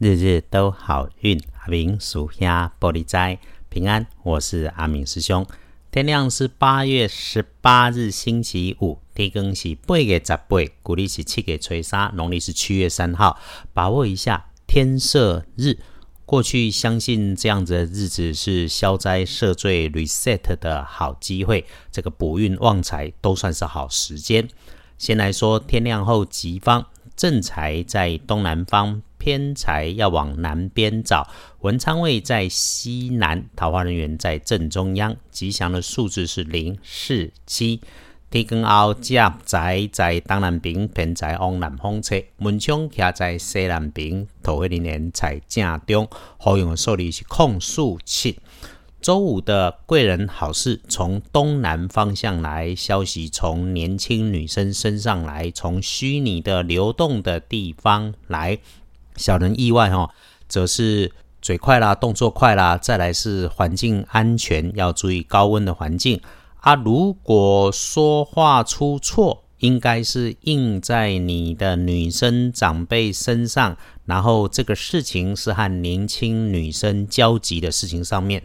日日都好运。阿明属下玻璃斋平安，我是阿明师兄。天亮是八月十八日星期五，天更是八月十八，古历是七月初三，农历是七月三号。把握一下天赦日。过去相信这样子的日子是消灾赦罪、reset 的好机会，这个补运旺财都算是好时间。先来说天亮后吉方，正财在东南方，偏财要往南边找。文昌位在西南，桃花人员在正中央。吉祥的数字是零、四、七。天光后，甲宅在东南边，偏财往南方侧。门窗徛在西南边，桃花人员在正中。好用的数字是空数七。周五的贵人好事从东南方向来，消息从年轻女生身上来，从虚拟的流动的地方来。小人意外哈，则是嘴快啦，动作快啦。再来是环境安全，要注意高温的环境。啊，如果说话出错，应该是印在你的女生长辈身上，然后这个事情是和年轻女生交集的事情上面，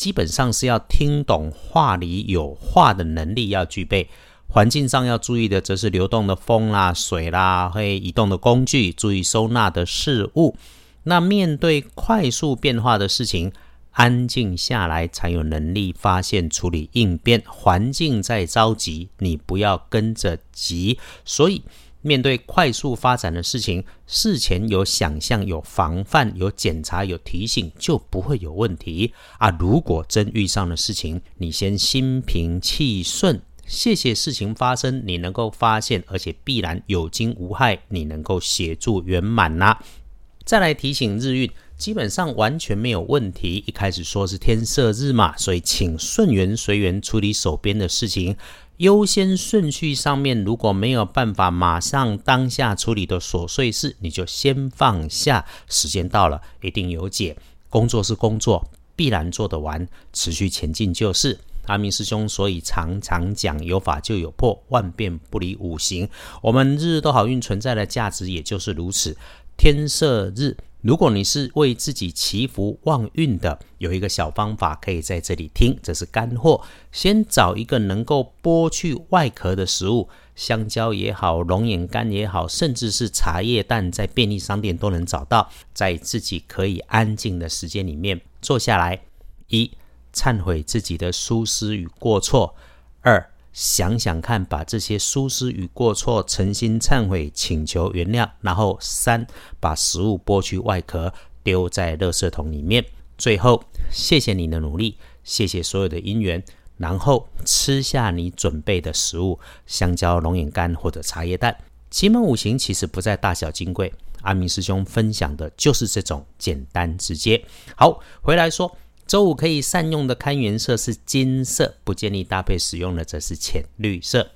基本上是要听懂话里有话的能力要具备。环境上要注意的，则是流动的风啦、水啦，会移动的工具，注意收纳的事物。那面对快速变化的事情。安静下来，才有能力发现、处理、应变。环境在着急，你不要跟着急。所以，面对快速发展的事情，事前有想象、有防范、有检查、有提醒，就不会有问题啊。如果真遇上了事情，你先心平气顺，谢谢事情发生，你能够发现，而且必然有惊无害，你能够协助圆满啦。再来提醒日运。基本上完全没有问题。一开始说是天赦日嘛，所以请顺缘随缘处理手边的事情。优先顺序上面如果没有办法马上当下处理的琐碎事，你就先放下。时间到了，一定有解。工作是工作，必然做得完。持续前进就是。阿明师兄所以常常讲有法就有破，万变不离五行。我们日日都好运存在的价值也就是如此。天赦日。如果你是为自己祈福旺运的，有一个小方法可以在这里听，这是干货。先找一个能够剥去外壳的食物，香蕉也好，龙眼干也好，甚至是茶叶蛋，在便利商店都能找到。在自己可以安静的时间里面坐下来，一忏悔自己的疏失与过错，二。想想看，把这些疏失与过错诚心忏悔，请求原谅。然后三，把食物剥去外壳，丢在垃圾桶里面。最后，谢谢你的努力，谢谢所有的因缘。然后吃下你准备的食物：香蕉、龙眼干或者茶叶蛋。奇门五行其实不在大小金贵，阿明师兄分享的就是这种简单直接。好，回来说。周五可以善用的堪元色是金色，不建议搭配使用的则是浅绿色。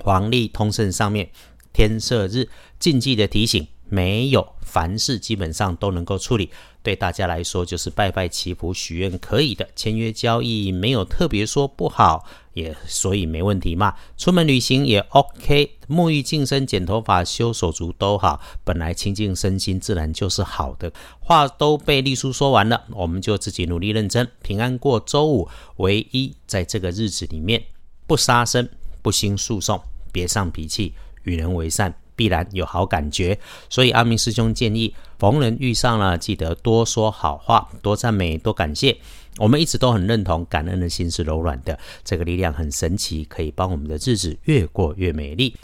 黄历通胜上面天色日禁忌的提醒没有，凡事基本上都能够处理。对大家来说，就是拜拜祈福许愿可以的，签约交易没有特别说不好。也所以没问题嘛，出门旅行也 OK，沐浴净身、剪头发、修手足都好，本来清净身心自然就是好的。话都被丽叔说完了，我们就自己努力认真，平安过周五。唯一在这个日子里面，不杀生，不兴诉讼，别上脾气，与人为善，必然有好感觉。所以阿明师兄建议，逢人遇上了，记得多说好话，多赞美，多感谢。我们一直都很认同，感恩的心是柔软的，这个力量很神奇，可以帮我们的日子越过越美丽。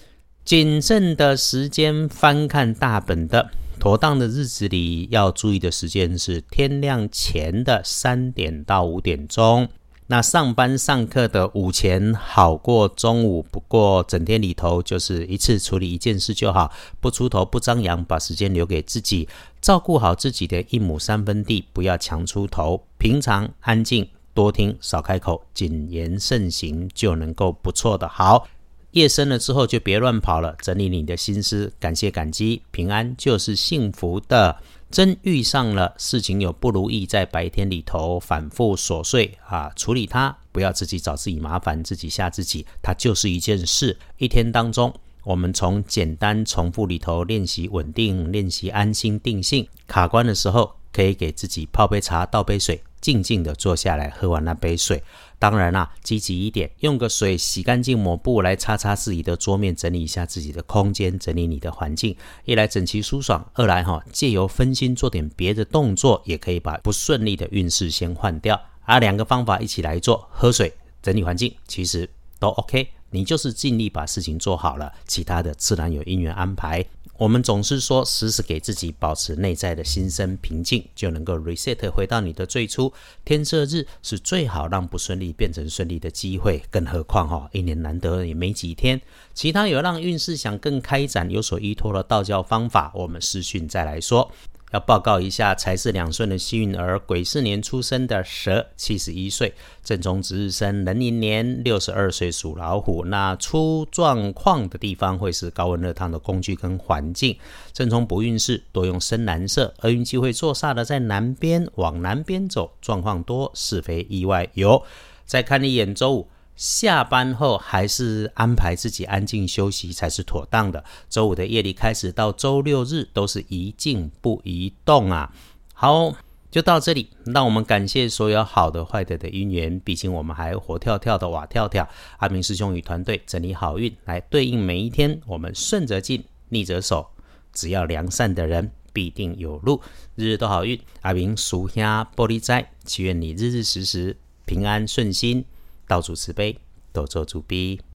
谨慎的时间翻看大本的，妥当的日子里要注意的时间是天亮前的三点到五点钟。那上班上课的午前好过中午，不过整天里头就是一次处理一件事就好，不出头不张扬，把时间留给自己，照顾好自己的一亩三分地，不要强出头，平常安静，多听少开口，谨言慎行就能够不错的。好，夜深了之后就别乱跑了，整理你的心思，感谢感激，平安就是幸福的。真遇上了事情有不如意，在白天里头反复琐碎啊，处理它，不要自己找自己麻烦，自己吓自己。它就是一件事，一天当中我们从简单重复里头练习稳定，练习安心定性。卡关的时候，可以给自己泡杯茶，倒杯水，静静的坐下来，喝完那杯水。当然啦，积极一点，用个水洗干净抹布来擦擦自己的桌面，整理一下自己的空间，整理你的环境。一来整齐舒爽，二来哈借由分心做点别的动作，也可以把不顺利的运势先换掉。啊，两个方法一起来做，喝水、整理环境，其实都 OK。你就是尽力把事情做好了，其他的自然有因缘安排。我们总是说，时时给自己保持内在的心生平静，就能够 reset 回到你的最初。天色日是最好让不顺利变成顺利的机会，更何况哈，一年难得也没几天。其他有让运势想更开展、有所依托的道教方法，我们私讯再来说。要报告一下，财是两顺的幸运儿，癸巳年出生的蛇，七十一岁，正中值日生，壬寅年六十二岁属老虎。那出状况的地方会是高温热烫的工具跟环境。正冲不运势，多用深蓝色，而运气会坐煞的在南边，往南边走，状况多，是非意外有。再看一眼周五。下班后还是安排自己安静休息才是妥当的。周五的夜里开始到周六日都是一静不移动啊。好，就到这里。让我们感谢所有好的、坏的的因缘。毕竟我们还活跳跳的瓦跳跳。阿明师兄与团队整理好运，来对应每一天。我们顺着进，逆着守。只要良善的人，必定有路。日日都好运。阿明属下玻璃斋，祈愿你日日时时平安顺心。道主慈悲，多做主逼。